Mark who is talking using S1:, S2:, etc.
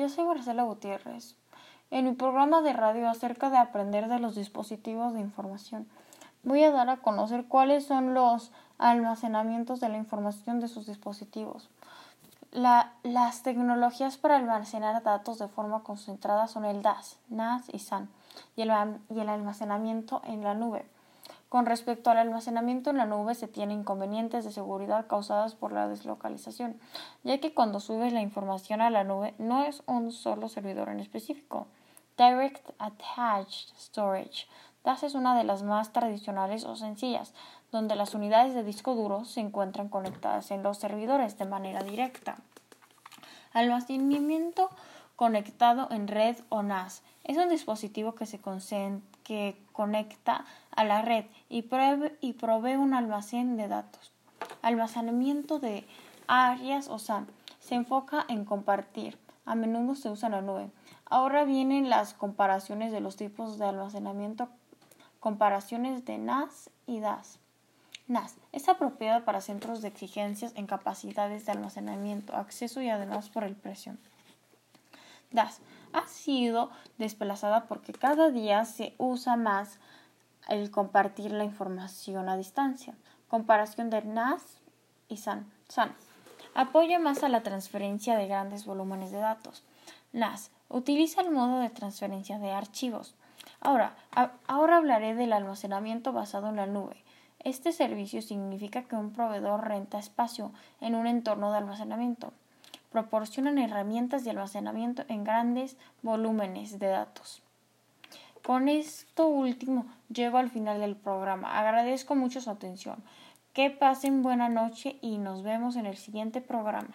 S1: Yo soy Marcela Gutiérrez. En mi programa de radio acerca de aprender de los dispositivos de información, voy a dar a conocer cuáles son los almacenamientos de la información de sus dispositivos. las tecnologías para almacenar datos de forma concentrada son el DAS, NAS y SAN, y el almacenamiento en la nube. Con respecto al almacenamiento en la nube se tienen inconvenientes de seguridad causadas por la deslocalización, ya que cuando subes la información a la nube no es un solo servidor en específico. Direct Attached Storage. DAS es una de las más tradicionales o sencillas, donde las unidades de disco duro se encuentran conectadas en los servidores de manera directa. Almacenamiento conectado en red o NAS. Es un dispositivo que se que conecta a la red y provee, un almacén de datos. Almacenamiento de áreas o SAN. Se enfoca en compartir. A menudo se usa la nube. Ahora vienen las comparaciones de los tipos de almacenamiento. Comparaciones de NAS y DAS. NAS es apropiada para centros de exigencias en capacidades de almacenamiento, acceso y además por el precio. Ha sido desplazada porque cada día se usa más el compartir la información a distancia. Comparación de NAS y SAN. SAN apoya más a la transferencia de grandes volúmenes de datos. NAS utiliza el modo de transferencia de archivos. Ahora, ahora hablaré del almacenamiento basado en la nube. Este servicio significa que un proveedor renta espacio en un entorno de almacenamiento proporcionan herramientas de almacenamiento en grandes volúmenes de datos. Con esto último llego al final del programa. Agradezco mucho su atención. Que pasen buena noche y nos vemos en el siguiente programa.